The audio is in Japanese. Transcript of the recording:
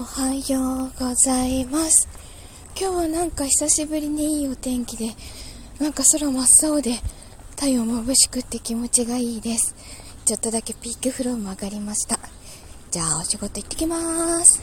おはようございます。今日はなんか久しぶりにいいお天気で、なんか空真っ青で太陽眩しくって気持ちがいいです。ちょっとだけピークフローも上がりました。じゃあお仕事行ってきます。